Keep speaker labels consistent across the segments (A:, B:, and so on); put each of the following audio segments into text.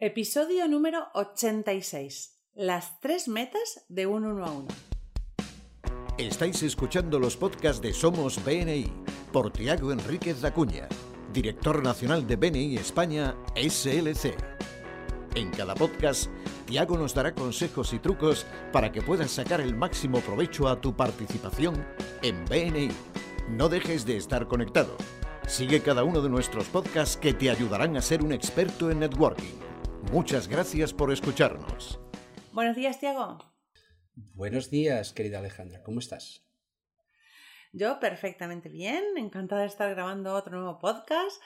A: Episodio número 86. Las tres metas de un uno a uno.
B: Estáis escuchando los podcasts de Somos BNI por Tiago Enríquez Acuña, director nacional de BNI España SLC. En cada podcast, Tiago nos dará consejos y trucos para que puedas sacar el máximo provecho a tu participación en BNI. No dejes de estar conectado. Sigue cada uno de nuestros podcasts que te ayudarán a ser un experto en networking. Muchas gracias por escucharnos.
A: Buenos días, Tiago.
C: Buenos días, querida Alejandra. ¿Cómo estás?
A: Yo perfectamente bien, encantada de estar grabando otro nuevo podcast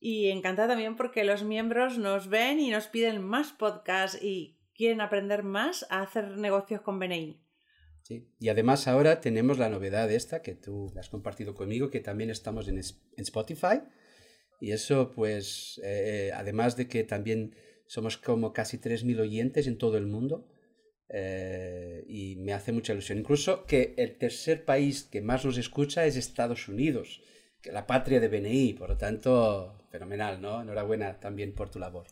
A: y encantada también porque los miembros nos ven y nos piden más podcasts y quieren aprender más a hacer negocios con BNI.
C: Sí. Y además ahora tenemos la novedad esta que tú has compartido conmigo, que también estamos en, Spotify. Y eso, pues, eh, además de que también somos como casi 3.000 oyentes en todo el mundo, eh, y me hace mucha ilusión. Incluso que el tercer país que más nos escucha es Estados Unidos, que la patria de BNI, por lo tanto, fenomenal, ¿no? Enhorabuena también por tu labor.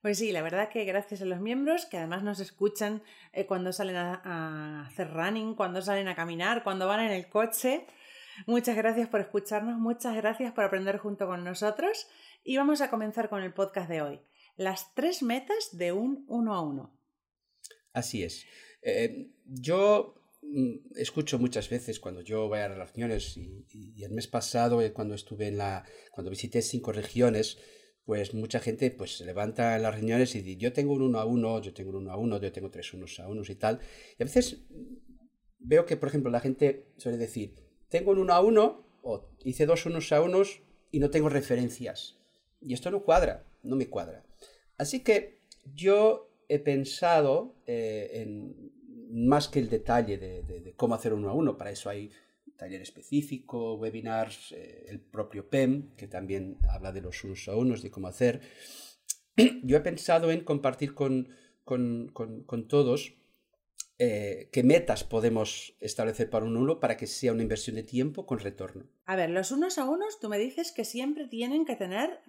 A: Pues sí, la verdad que gracias a los miembros que además nos escuchan eh, cuando salen a, a, hacer running, cuando salen a caminar, cuando van en el coche. Muchas gracias por escucharnos, muchas gracias por aprender junto con nosotros y vamos a comenzar con el podcast de hoy. Las tres metas de un uno a uno.
C: Así es. Eh, yo mm, escucho muchas veces cuando yo voy a relaciones y, y, el mes pasado eh, cuando estuve en la cuando visité cinco regiones pues mucha gente pues se levanta en las reuniones y dice yo tengo un uno a uno yo tengo un uno a uno yo tengo tres unos a unos y tal y a veces veo que por ejemplo la gente suele decir tengo un uno a uno o hice dos unos a unos y no tengo referencias y esto no cuadra no me cuadra así que yo he pensado eh, en más que el detalle de, cómo hacer uno a uno, para eso hay taller específico, webinars, eh, el propio PEM, que también habla de los unos a unos, de cómo hacer. Yo he pensado en compartir con, con, con, con todos eh, qué metas podemos establecer para un uno para que sea una inversión de tiempo con retorno.
A: A ver, los unos a unos, tú me dices que siempre tienen que tener,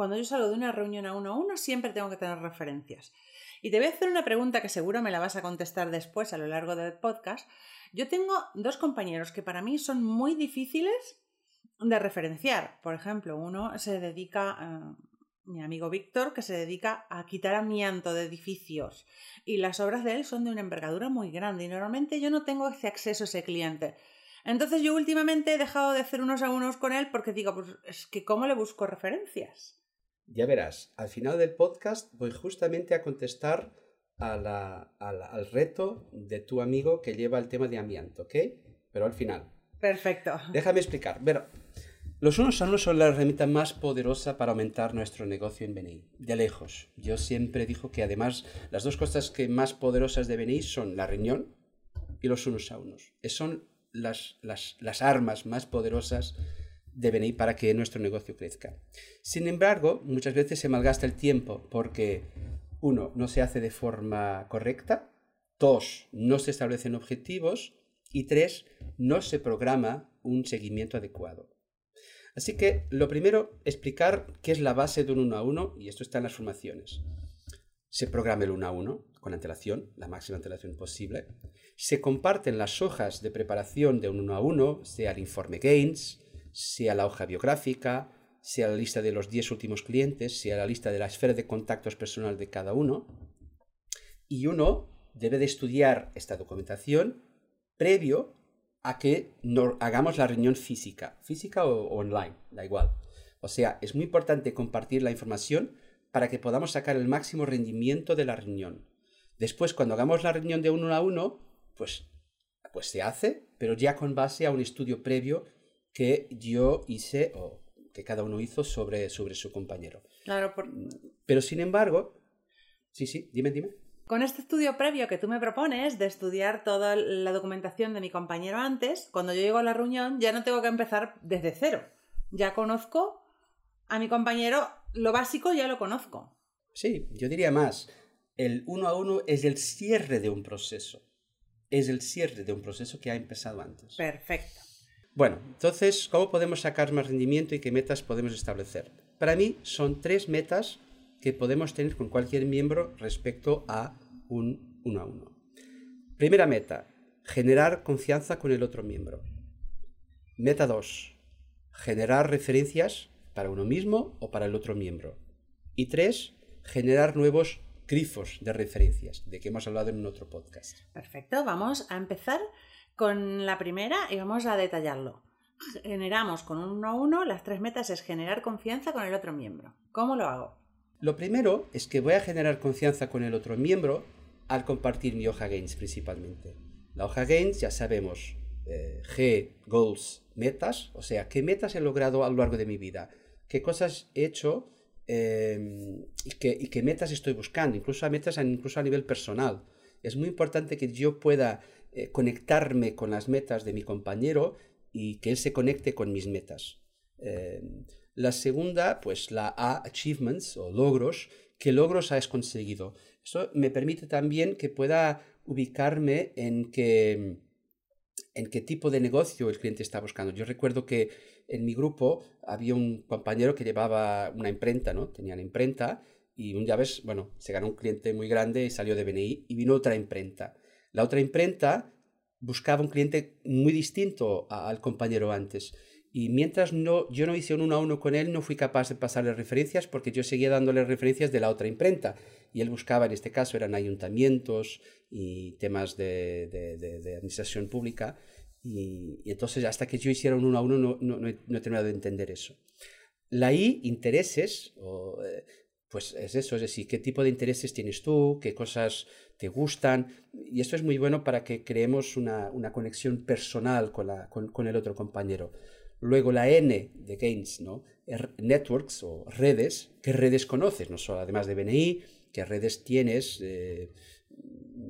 A: cuando yo salgo de una reunión a uno a uno, siempre tengo que tener referencias. Y te voy a hacer una pregunta que seguro me la vas a contestar después a lo largo del podcast. Yo tengo dos compañeros que para mí son muy difíciles de referenciar. Por ejemplo, uno se dedica, uh, mi amigo Víctor, que se dedica a quitar amianto de edificios. Y las obras de él son de una envergadura muy grande y normalmente yo no tengo ese acceso a ese cliente. Entonces yo últimamente he dejado de hacer unos a unos con él porque digo, pues es que ¿cómo le busco referencias?
C: Ya verás, al final del podcast voy justamente a contestar a la, a la, al reto de tu amigo que lleva el tema de amianto, ¿ok? Pero al final.
A: Perfecto.
C: Déjame explicar. Bueno, los unos a unos son la herramienta más poderosa para aumentar nuestro negocio en BNI, de lejos. Yo siempre digo que además las dos cosas que más poderosas de BNI son la reunión y los unos a unos. Son las, las, las armas más poderosas de venir para que nuestro negocio crezca. Sin embargo, muchas veces se malgasta el tiempo porque, uno, no se hace de forma correcta, dos, no se establecen objetivos y tres, no se programa un seguimiento adecuado. Así que lo primero, explicar qué es la base de un uno a uno, y esto está en las formaciones. Se programa el uno a uno con antelación, la máxima antelación posible. Se comparten las hojas de preparación de un uno a uno, sea el informe Gains, sea la hoja biográfica, sea la lista de los 10 últimos clientes, sea la lista de la esfera de contactos personal de cada uno. Y uno debe de estudiar esta documentación previo a que no hagamos la reunión física, física o, online, da igual. O sea, es muy importante compartir la información para que podamos sacar el máximo rendimiento de la reunión. Después, cuando hagamos la reunión de uno a uno, pues, pues se hace, pero ya con base a un estudio previo que yo hice o que cada uno hizo sobre, sobre su compañero.
A: Claro, por...
C: pero sin embargo, sí, sí, dime, dime.
A: Con este estudio previo que tú me propones de estudiar toda la documentación de mi compañero antes, cuando yo llego a la reunión ya no tengo que empezar desde cero. Ya conozco a mi compañero, lo básico ya lo conozco.
C: Sí, yo diría más. El uno a uno es el cierre de un proceso. Es el cierre de un proceso que ha empezado antes.
A: Perfecto.
C: Bueno, entonces, ¿cómo podemos sacar más rendimiento y qué metas podemos establecer? Para mí son tres metas que podemos tener con cualquier miembro respecto a un uno a uno. Primera meta, generar confianza con el otro miembro. Meta 2, generar referencias para uno mismo o para el otro miembro. Y 3, generar nuevos grifos de referencias, de que hemos hablado en un otro podcast.
A: Perfecto, vamos a empezar con la primera y vamos a detallarlo. Generamos con un uno a uno, las tres metas es generar confianza con el otro miembro. ¿Cómo lo hago?
C: Lo primero es que voy a generar confianza con el otro miembro al compartir mi hoja Gains principalmente. La hoja Gains ya sabemos, eh, G, goals, metas, o sea, qué metas he logrado a lo largo de mi vida, qué cosas he hecho em, y, qué, metas estoy buscando, incluso a metas incluso a nivel personal. Es muy importante que yo pueda eh, conectarme con las metas de mi compañero y que él se conecte con mis metas. Em, la segunda, pues la A, achievements o logros, qué logros has conseguido. Eso me permite también que pueda ubicarme en qué, en qué tipo de negocio el cliente está buscando. Yo recuerdo que en mi grupo había un compañero que llevaba una imprenta, ¿no? Tenía la imprenta y un día ves, bueno, se ganó un cliente muy grande y salió de BNI y vino otra imprenta. La otra imprenta buscaba un cliente muy distinto al compañero antes. Y mientras no, yo no hice un uno a uno con él, no fui capaz de pasarle referencias porque yo seguía dándole referencias de la otra imprenta. Y él buscaba, en este caso, eran ayuntamientos y temas de, de, administración pública. Y, entonces, hasta que yo hiciera un uno a uno, no, no, no, he, terminado de entender eso. La I, intereses, o, eh, pues es eso, es decir, qué tipo de intereses tienes tú, qué cosas te gustan. Y esto es muy bueno para que creemos una, una conexión personal con, la, con, el otro compañero. Luego la N de Gains, ¿no? Networks o redes, ¿qué redes conoces? No solo además de BNI, ¿qué redes tienes? Eh,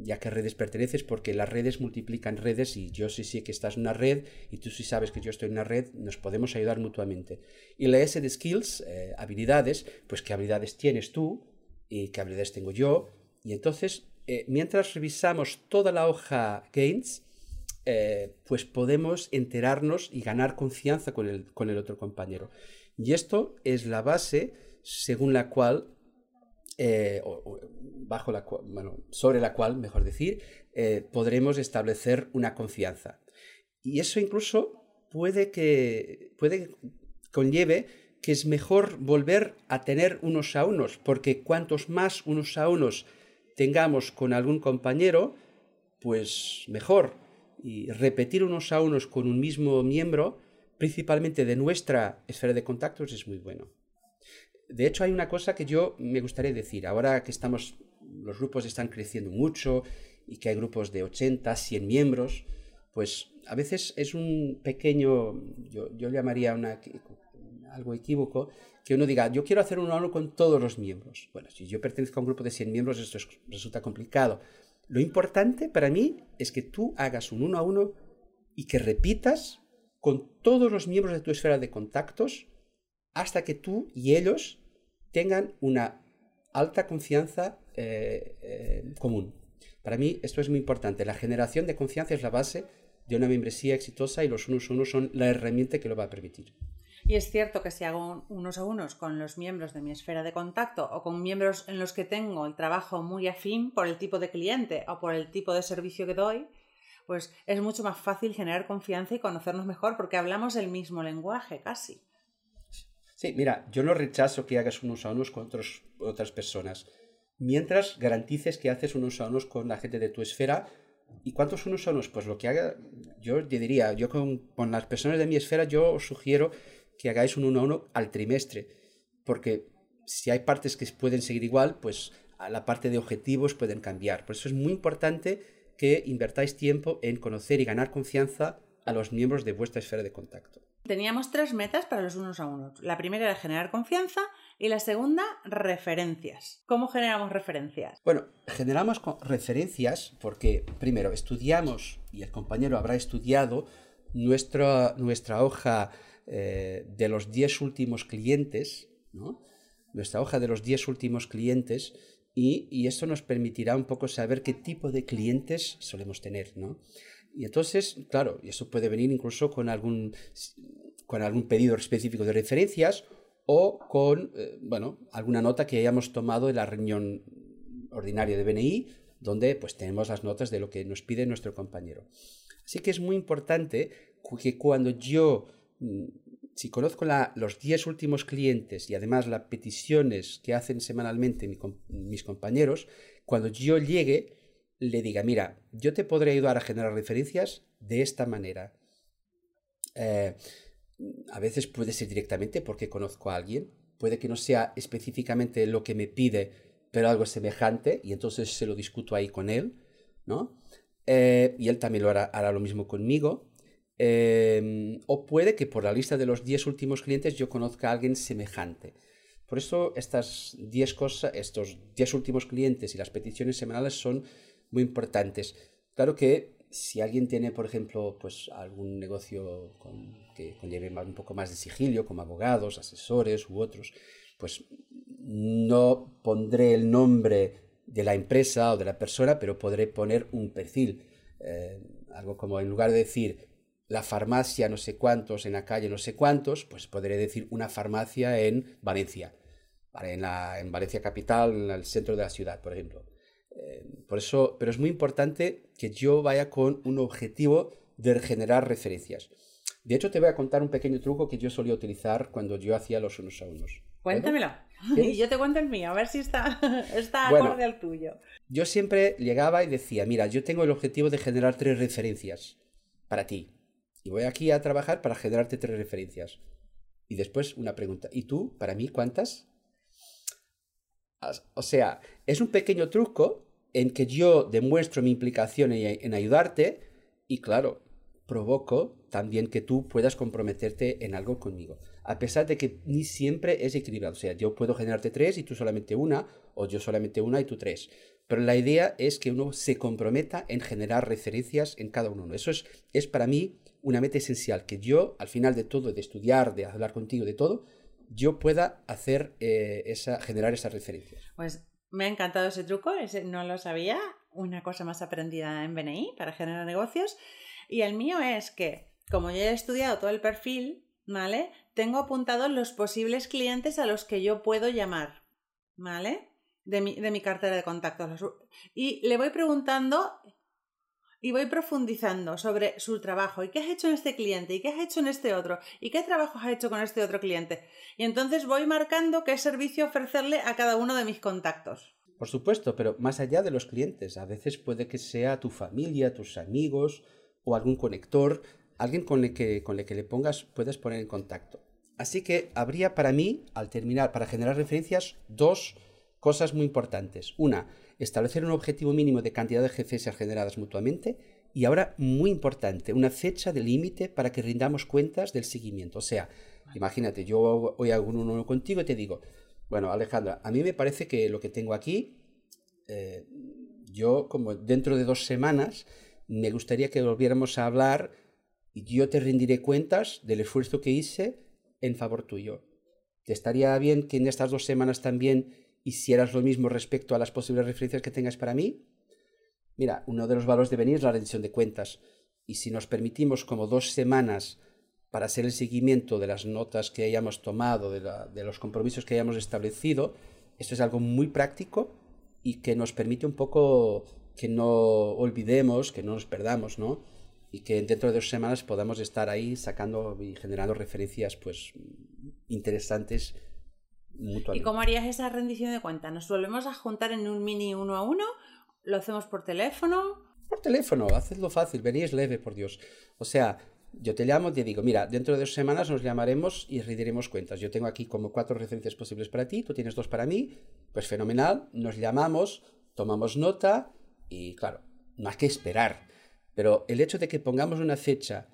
C: ya que redes perteneces, porque las redes multiplican redes y yo sí sé que estás en una red y tú sí sabes que yo estoy en una red, nos podemos ayudar mutuamente. Y la S de skills, eh, habilidades, pues qué habilidades tienes tú y qué habilidades tengo yo. Y entonces, eh, mientras revisamos toda la hoja Gains, eh, pues podemos enterarnos y ganar confianza con el, con el otro compañero. Y esto es la base según la cual, eh, bajo la bueno, sobre la cual, mejor decir, podremos establecer una confianza. Y eso incluso puede que puede conlleve que es mejor volver a tener unos a unos, porque cuantos más unos a unos tengamos con algún compañero, pues mejor y repetir unos a unos con un mismo miembro, principalmente de nuestra esfera de contactos, es muy bueno. De hecho, hay una cosa que yo me gustaría decir. Ahora que estamos, los grupos están creciendo mucho y que hay grupos de 80, 100 miembros, pues a veces es un pequeño, yo, yo llamaría una, algo equívoco, que uno diga, yo quiero hacer un uno con todos los miembros. Bueno, si yo pertenezco a un grupo de 100 miembros, esto resulta complicado. Lo importante para mí es que tú hagas un uno a uno y que repitas con todos los miembros de tu esfera de contactos hasta que tú y ellos tengan una alta confianza eh, eh, común. Para mí esto es muy importante. La generación de confianza es la base de una membresía exitosa y los unos a unos son la herramienta que lo va a permitir.
A: Y es cierto que si hago unos a unos con los miembros de mi esfera de contacto o con miembros en los que tengo el trabajo muy afín por el tipo de cliente o por el tipo de servicio que doy, pues es mucho más fácil generar confianza y conocernos mejor porque hablamos el mismo lenguaje casi.
C: Sí, mira, yo no rechazo que hagas unos a unos con otras personas, mientras garantices que haces unos a unos con la gente de tu esfera. ¿Y cuántos unos a unos? Pues lo que haga, yo diría, yo con, con las personas de mi esfera, yo sugiero que hagáis un uno a uno al trimestre, porque si hay partes que pueden seguir igual, pues a la parte de objetivos pueden cambiar. Por eso es muy importante que invertáis tiempo en conocer y ganar confianza a los miembros de vuestra esfera de contacto.
A: Teníamos tres metas para los unos a unos. La primera era generar confianza y la segunda, referencias. ¿Cómo generamos referencias?
C: Bueno, generamos referencias porque primero estudiamos, y el compañero habrá estudiado, nuestra, nuestra hoja eh, de los 10 últimos clientes, nuestra hoja de los 10 últimos clientes, y, esto nos permitirá un poco saber qué tipo de clientes solemos tener. Y entonces, claro, y eso puede venir incluso con algún, con algún pedido específico de referencias o con, eh, bueno, alguna nota que hayamos tomado en la reunión ordinaria de BNI, donde pues tenemos las notas de lo que nos pide nuestro compañero. Así que es muy importante que cuando yo, si conozco los 10 últimos clientes y además las peticiones que hacen semanalmente mis compañeros, cuando yo llegue, le diga, mira, yo te podré ayudar a generar referencias de esta manera. Eh, a veces puede ser directamente porque conozco a alguien, puede que no sea específicamente lo que me pide, pero algo semejante, y entonces se lo discuto ahí con él, ¿no? Eh, y él también lo hará, lo mismo conmigo. Em, o puede que por la lista de los 10 últimos clientes yo conozca a alguien semejante. Por eso estas 10 cosas, estos 10 últimos clientes y las peticiones semanales son muy importantes. Claro que si alguien tiene, por ejemplo, pues algún negocio que conlleve un poco más de sigilio, como abogados, asesores u otros, pues no pondré el nombre de la empresa o de la persona, pero podré poner un perfil. Eh, algo como en lugar de decir la farmacia no sé cuántos en la calle no sé cuántos, pues podré decir una farmacia en Valencia, en, la, en Valencia capital, en el centro de la ciudad, por ejemplo. Eh, por eso, pero es muy importante que yo vaya con un objetivo de generar referencias. De hecho, te voy a contar un pequeño truco que yo solía utilizar cuando yo hacía los unos a unos.
A: Cuéntamelo. Y yo te cuento el mío, a ver si está, está acorde al tuyo.
C: Yo siempre llegaba y decía, mira, yo tengo el objetivo de generar tres referencias para ti. Y voy aquí a trabajar para generarte tres referencias. Y después una pregunta. ¿Y tú, para mí, cuántas? O sea, es un pequeño truco en que yo demuestro mi implicación en, ayudarte y claro, provoco también que tú puedas comprometerte en algo conmigo. A pesar de que ni siempre es equilibrado. O sea, yo puedo generarte tres y tú solamente una, o yo solamente una y tú tres. Pero la idea es que uno se comprometa en generar referencias en cada uno. Eso es, es para mí una meta esencial, que yo, al final de todo, de estudiar, de hablar contigo, de todo, yo pueda hacer eh, esa, generar esas referencias.
A: Pues me ha encantado ese truco, ese no lo sabía, una cosa más aprendida en BNI para generar negocios. Y el mío es que, como yo he estudiado todo el perfil, ¿vale? Tengo apuntados los posibles clientes a los que yo puedo llamar, ¿vale? De mi, de mi cartera de contactos. Y le voy preguntando y voy profundizando sobre su trabajo y qué has hecho en este cliente y qué has hecho en este otro y qué trabajos has hecho con este otro cliente. Y entonces voy marcando qué servicio ofrecerle a cada uno de mis contactos.
C: Por supuesto, pero más allá de los clientes, a veces puede que sea tu familia, tus amigos o algún conector, alguien con el que, con el que le pongas, puedes poner en contacto. Así que habría para mí, al terminar, para generar referencias, dos cosas muy importantes. Una, establecer un objetivo mínimo de cantidad de GCS generadas mutuamente y ahora, muy importante, una fecha de límite para que rindamos cuentas del seguimiento. O sea, imagínate, yo hoy hago uno contigo y te digo, bueno, Alejandra, a mí me parece que lo que tengo aquí, eh, yo como dentro de dos semanas, me gustaría que volviéramos a hablar y yo te rendiré cuentas del esfuerzo que hice en favor tuyo. ¿Te estaría bien que en estas dos semanas también hicieras lo mismo respecto a las posibles referencias que tengas para mí? Mira, uno de los valores de venir es la rendición de cuentas. Y si nos permitimos como dos semanas para hacer el seguimiento de las notas que hayamos tomado, de, los compromisos que hayamos establecido, esto es algo muy práctico y que nos permite un poco que no olvidemos, que no nos perdamos, ¿no? Y que dentro de dos semanas podamos estar ahí sacando y generando referencias pues interesantes
A: ¿Y cómo harías esa rendición de cuentas? ¿Nos volvemos a juntar en un mini uno a uno? ¿Lo hacemos por teléfono?
C: Por teléfono, hacedlo fácil, venís leve, por Dios. O sea, yo te llamo y te digo, mira, dentro de dos semanas nos llamaremos y rendiremos cuentas. Yo tengo aquí como cuatro referencias posibles para ti, tú tienes dos para mí, pues fenomenal, nos llamamos, tomamos nota y claro, no hay que esperar. Pero el hecho de que pongamos una fecha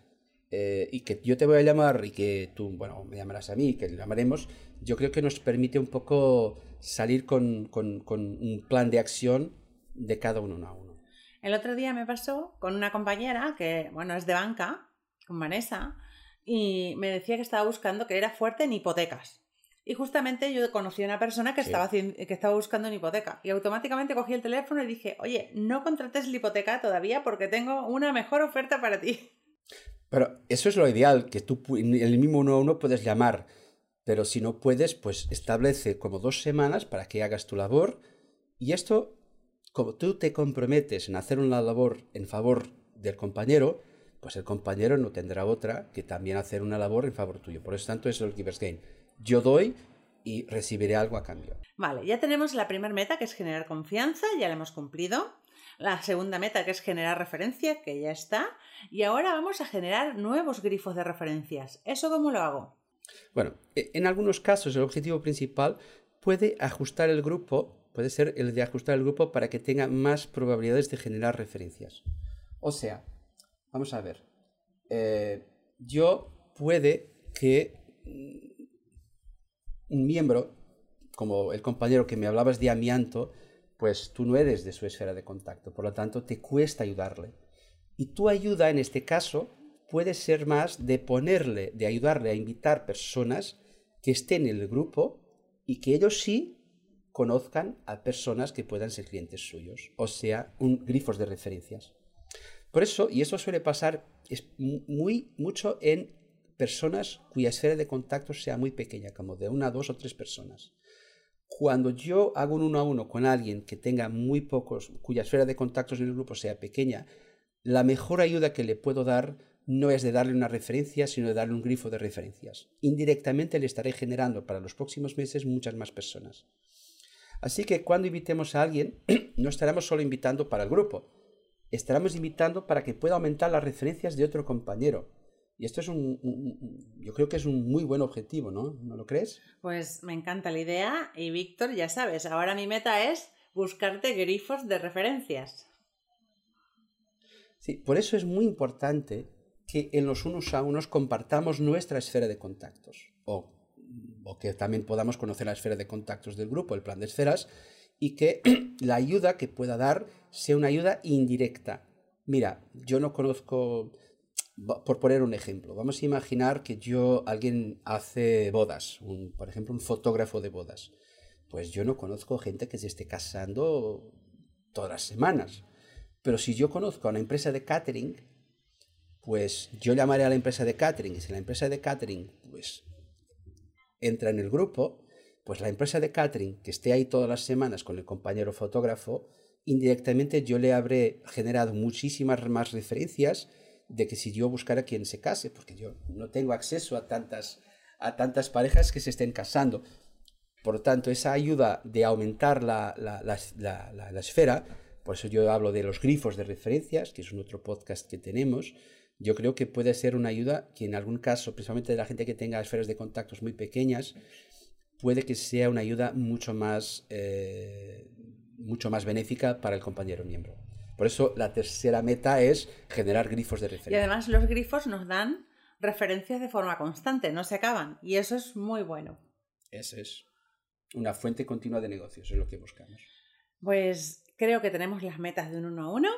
C: eh, y que yo te voy a llamar y que tú, bueno, me llamarás a mí, que le llamaremos, yo creo que nos permite un poco salir con, con, un plan de acción de cada uno a uno.
A: El otro día me pasó con una compañera que, bueno, es de banca, con Vanessa, y me decía que estaba buscando, que era fuerte en hipotecas. Y justamente yo conocí a una persona que, estaba, que estaba buscando una hipoteca. Y automáticamente cogí el teléfono y dije, oye, no contrates la hipoteca todavía porque tengo una mejor oferta para ti.
C: Pero eso es lo ideal, que tú el mismo uno a uno puedes llamar Pero si no puedes, pues establece como dos semanas para que hagas tu labor y esto, como tú te comprometes en hacer una labor en favor del compañero, pues el compañero no tendrá otra que también hacer una labor en favor tuyo. Por eso tanto es el giver's gain. Yo doy y recibiré algo a cambio.
A: Vale, ya tenemos la primera meta que es generar confianza, ya la hemos cumplido. La segunda meta que es generar referencia, que ya está. Y ahora vamos a generar nuevos grifos de referencias. ¿Eso cómo lo hago?
C: Bueno, e, en algunos casos el objetivo principal puede ajustar el grupo, puede ser el de ajustar el grupo para que tenga más probabilidades de generar referencias. O sea, vamos a ver, eh, yo puede que un miembro, como el compañero que me hablabas de amianto, pues tú no eres de su esfera de contacto, por lo tanto te cuesta ayudarle. Y tu ayuda en este caso puede ser más de ponerle, de ayudarle a invitar personas que estén en el grupo y que ellos sí conozcan a personas que puedan ser clientes suyos, o sea, un grifos de referencias. Por eso, y eso suele pasar es muy mucho en personas cuya esfera de contacto sea muy pequeña, como de una, dos o tres personas. Cuando yo hago un uno a uno con alguien que tenga muy pocos, cuya esfera de contactos en el grupo sea pequeña, la mejor ayuda que le puedo dar no es de darle una referencia, sino de darle un grifo de referencias. Indirectamente le estaré generando para los próximos meses muchas más personas. Así que cuando invitemos a alguien, no estaremos solo invitando para el grupo, estaremos invitando para que pueda aumentar las referencias de otro compañero. Y esto es un, yo creo que es un muy buen objetivo, ¿no? ¿No lo crees?
A: Pues me encanta la idea y Víctor, ya sabes, ahora mi meta es buscarte grifos de referencias.
C: Sí, por eso es muy importante que en los unos a unos compartamos nuestra esfera de contactos o, o que también podamos conocer la esfera de contactos del grupo, el plan de esferas, y que la ayuda que pueda dar sea una ayuda indirecta. Mira, yo no conozco, por poner un ejemplo, vamos a imaginar que yo, alguien hace bodas, por ejemplo, un fotógrafo de bodas. Pues yo no conozco gente que se esté casando todas las semanas. Pero si yo conozco a una empresa de catering, pues yo llamaré a la empresa de catering y si la empresa de catering pues entra en el grupo, pues la empresa de catering que esté ahí todas las semanas con el compañero fotógrafo, indirectamente yo le habré generado muchísimas más referencias de que si yo buscara quien se case, porque yo no tengo acceso a tantas, a tantas parejas que se estén casando. Por lo tanto, esa ayuda de aumentar la, la, la, la, esfera, por eso yo hablo de los grifos de referencias, que es un otro podcast que tenemos, yo creo que puede ser una ayuda que en algún caso, principalmente de la gente que tenga esferas de contactos muy pequeñas, puede que sea una ayuda mucho más, eh, mucho más benéfica para el compañero miembro. Por eso la tercera meta es generar grifos de referencia.
A: Y además los grifos nos dan referencias de forma constante, no se acaban. Y eso es muy bueno.
C: Eso es una fuente continua de negocios, es lo que buscamos.
A: Pues creo que tenemos las metas de un uno a uno.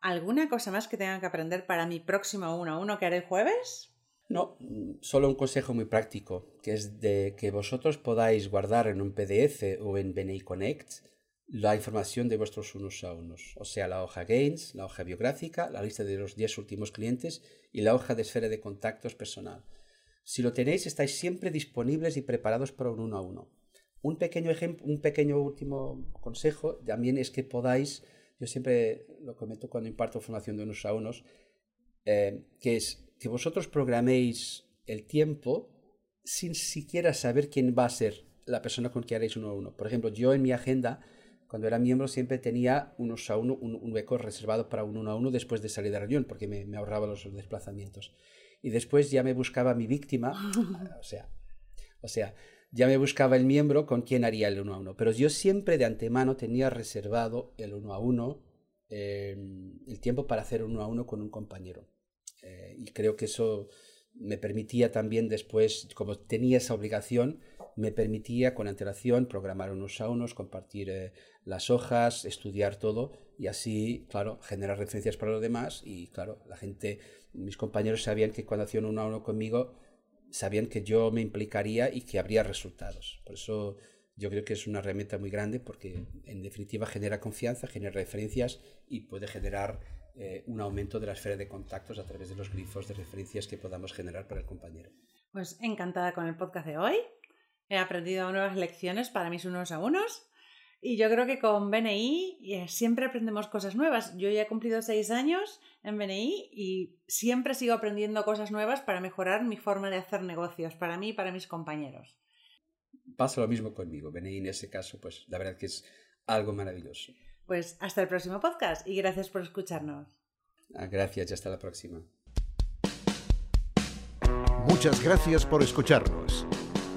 A: ¿Alguna cosa más que tengan que aprender para mi próximo uno a uno que haré el jueves?
C: No, solo un consejo muy práctico, que es de que vosotros podáis guardar en un PDF o en BNI Connect la información de vuestros unos a unos, o sea, la hoja Gains, la hoja biográfica, la lista de los 10 últimos clientes y la hoja de esfera de contactos personal. Si lo tenéis, estáis siempre disponibles y preparados para un uno a uno. Un pequeño ejemplo, un pequeño último consejo también es que podáis, yo siempre lo comento cuando imparto formación de unos a unos, eh, que es que vosotros programéis el tiempo sin siquiera saber quién va a ser la persona con quien haréis uno a uno. Por ejemplo, yo en mi agenda, cuando era miembro, siempre tenía unos a uno, un, hueco reservado para un uno a uno después de salir de reunión, porque me, me ahorraba los desplazamientos. Y después ya me buscaba mi víctima, o sea, o sea, ya me buscaba el miembro con quien haría el uno a uno. Pero yo siempre de antemano tenía reservado el uno a uno, eh, el tiempo para hacer uno a uno con un compañero. Eh, y creo que eso me permitía también después, como tenía esa obligación, me permitía con antelación programar unos a unos, compartir eh, las hojas, estudiar todo y así, claro, generar referencias para los demás y, claro, la gente, mis compañeros sabían que cuando hacían uno a uno conmigo, sabían que yo me implicaría y que habría resultados. Por eso yo creo que es una herramienta muy grande porque en definitiva genera confianza, genera referencias y puede generar eh, un aumento de la esfera de contactos a través de los grifos de referencias que podamos generar para el compañero.
A: Pues encantada con el podcast de hoy. He aprendido nuevas lecciones para mis unos a unos. Y yo creo que con BNI eh, siempre aprendemos cosas nuevas. Yo ya he cumplido seis años en BNI y siempre sigo aprendiendo cosas nuevas para mejorar mi forma de hacer negocios, para mí y para mis compañeros.
C: Pasa lo mismo conmigo. BNI en ese caso, pues la verdad que es algo maravilloso.
A: Pues hasta el próximo podcast y gracias por escucharnos.
C: Ah, gracias y hasta la próxima.
B: Muchas gracias por escucharnos.